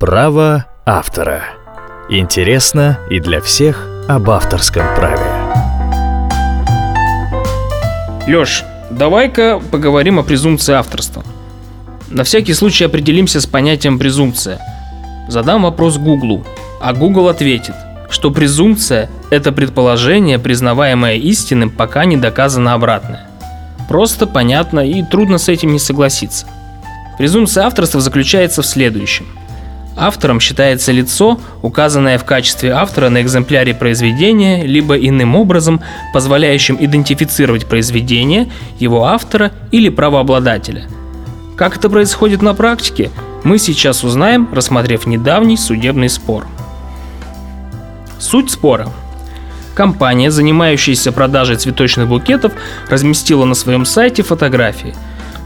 Право автора. Интересно и для всех об авторском праве. Лёш, давай-ка поговорим о презумпции авторства. На всякий случай определимся с понятием презумпция. Задам вопрос Гуглу, а Google ответит, что презумпция – это предположение, признаваемое истинным, пока не доказано обратное. Просто, понятно и трудно с этим не согласиться. Презумпция авторства заключается в следующем – Автором считается лицо, указанное в качестве автора на экземпляре произведения, либо иным образом, позволяющим идентифицировать произведение, его автора или правообладателя. Как это происходит на практике, мы сейчас узнаем, рассмотрев недавний судебный спор. Суть спора. Компания, занимающаяся продажей цветочных букетов, разместила на своем сайте фотографии.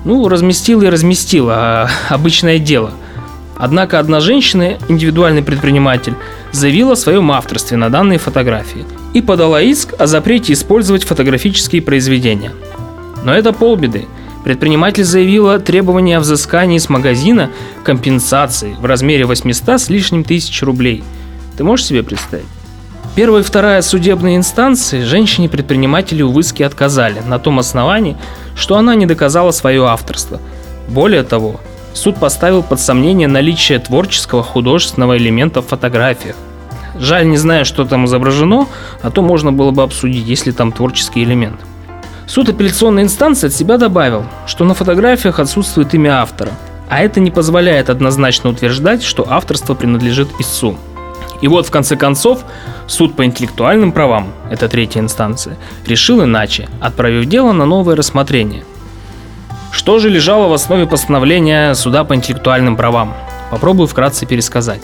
Ну, разместила и разместила, а обычное дело – Однако одна женщина, индивидуальный предприниматель, заявила о своем авторстве на данные фотографии и подала иск о запрете использовать фотографические произведения. Но это полбеды. Предприниматель заявила требование о взыскании с магазина компенсации в размере 800 с лишним тысяч рублей. Ты можешь себе представить? Первая и вторая судебные инстанции женщине-предпринимателю в иске отказали на том основании, что она не доказала свое авторство. Более того, суд поставил под сомнение наличие творческого художественного элемента в фотографиях. Жаль, не знаю, что там изображено, а то можно было бы обсудить, есть ли там творческий элемент. Суд апелляционной инстанции от себя добавил, что на фотографиях отсутствует имя автора, а это не позволяет однозначно утверждать, что авторство принадлежит истцу. И вот в конце концов суд по интеллектуальным правам, это третья инстанция, решил иначе, отправив дело на новое рассмотрение – что же лежало в основе постановления суда по интеллектуальным правам? Попробую вкратце пересказать.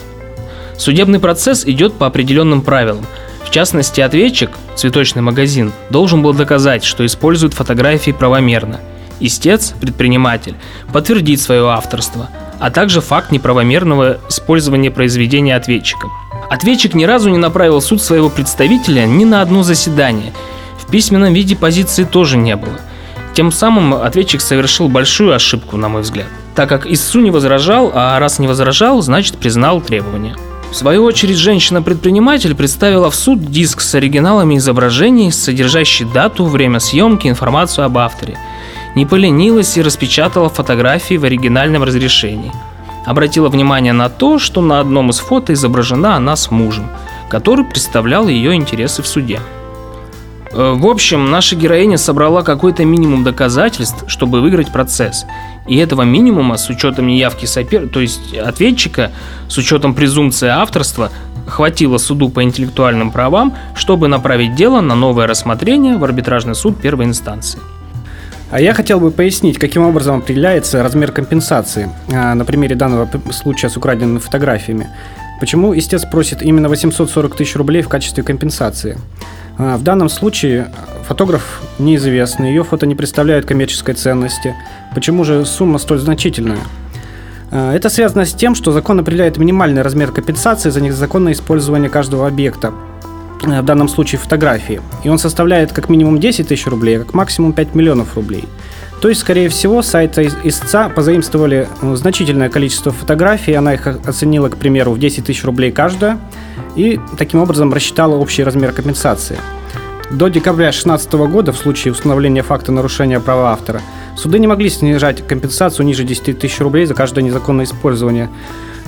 Судебный процесс идет по определенным правилам. В частности, ответчик, цветочный магазин, должен был доказать, что использует фотографии правомерно. Истец, предприниматель, подтвердить свое авторство, а также факт неправомерного использования произведения ответчиком. Ответчик ни разу не направил суд своего представителя ни на одно заседание. В письменном виде позиции тоже не было – тем самым ответчик совершил большую ошибку, на мой взгляд, так как истцу не возражал, а раз не возражал, значит признал требования. В свою очередь, женщина-предприниматель представила в суд диск с оригиналами изображений, содержащий дату, время съемки, информацию об авторе. Не поленилась и распечатала фотографии в оригинальном разрешении. Обратила внимание на то, что на одном из фото изображена она с мужем, который представлял ее интересы в суде. Э, в общем, наша героиня собрала какой-то минимум доказательств, чтобы выиграть процесс. И этого минимума с учетом неявки сопер... то есть ответчика, с учетом презумпции авторства, хватило суду по интеллектуальным правам, чтобы направить дело на новое рассмотрение в арбитражный суд первой инстанции. А я хотел бы пояснить, каким образом определяется размер компенсации а, на примере данного случая с украденными фотографиями. Почему истец просит именно 840 тысяч рублей в качестве компенсации? А, в данном случае фотограф неизвестный, ее фото не представляют коммерческой ценности. Почему же сумма столь значительная? А, это связано с тем, что закон определяет минимальный размер компенсации за незаконное использование каждого объекта, а, в данном случае фотографии. И он составляет как минимум 10 тысяч рублей, а как максимум 5 миллионов рублей. То есть, скорее всего, сайта истца позаимствовали ну, значительное количество фотографий, она их оценила, к примеру, в 10 тысяч рублей каждая, и таким образом рассчитала общий размер компенсации. До декабря 2016 года, в случае установления факта нарушения права автора, суды не могли снижать компенсацию ниже 10 тысяч рублей за каждое незаконное использование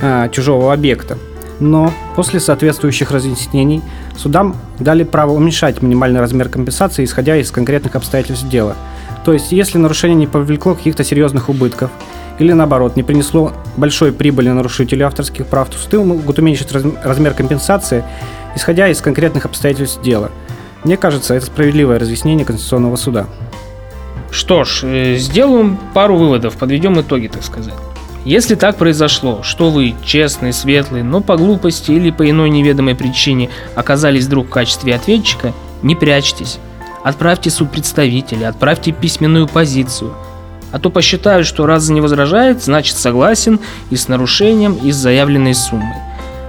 э, чужого объекта. Но после соответствующих разъяснений судам дали право уменьшать минимальный размер компенсации, исходя из конкретных обстоятельств дела. То есть, если нарушение не повлекло каких-то серьезных убытков – или наоборот не принесло большой прибыли нарушителю авторских прав, то суды могут уменьшить размер компенсации, исходя из конкретных обстоятельств дела. Мне кажется, это справедливое разъяснение Конституционного суда. Что ж, э, сделаем пару выводов, подведем итоги, так сказать. Если так произошло, что вы честный, светлый, но по глупости или по иной неведомой причине оказались вдруг в качестве ответчика, не прячьтесь. Отправьте суд представителя, отправьте письменную позицию – а то посчитают, что раз не возражает, значит согласен и с нарушением, и с заявленной суммой.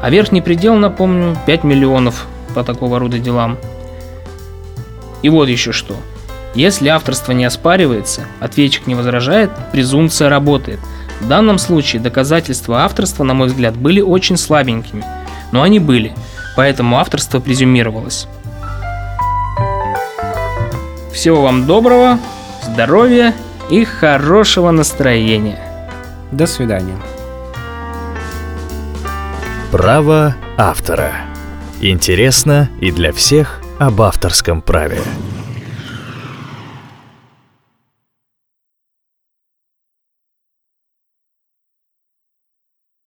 А верхний предел, напомню, 5 миллионов по такого рода делам. И вот еще что. Если авторство не оспаривается, ответчик не возражает, презумпция работает. В данном случае доказательства авторства, на мой взгляд, были очень слабенькими, но они были, поэтому авторство презюмировалось. Всего вам доброго, здоровья и хорошего настроения. До свидания. Право автора. Интересно и для всех об авторском праве.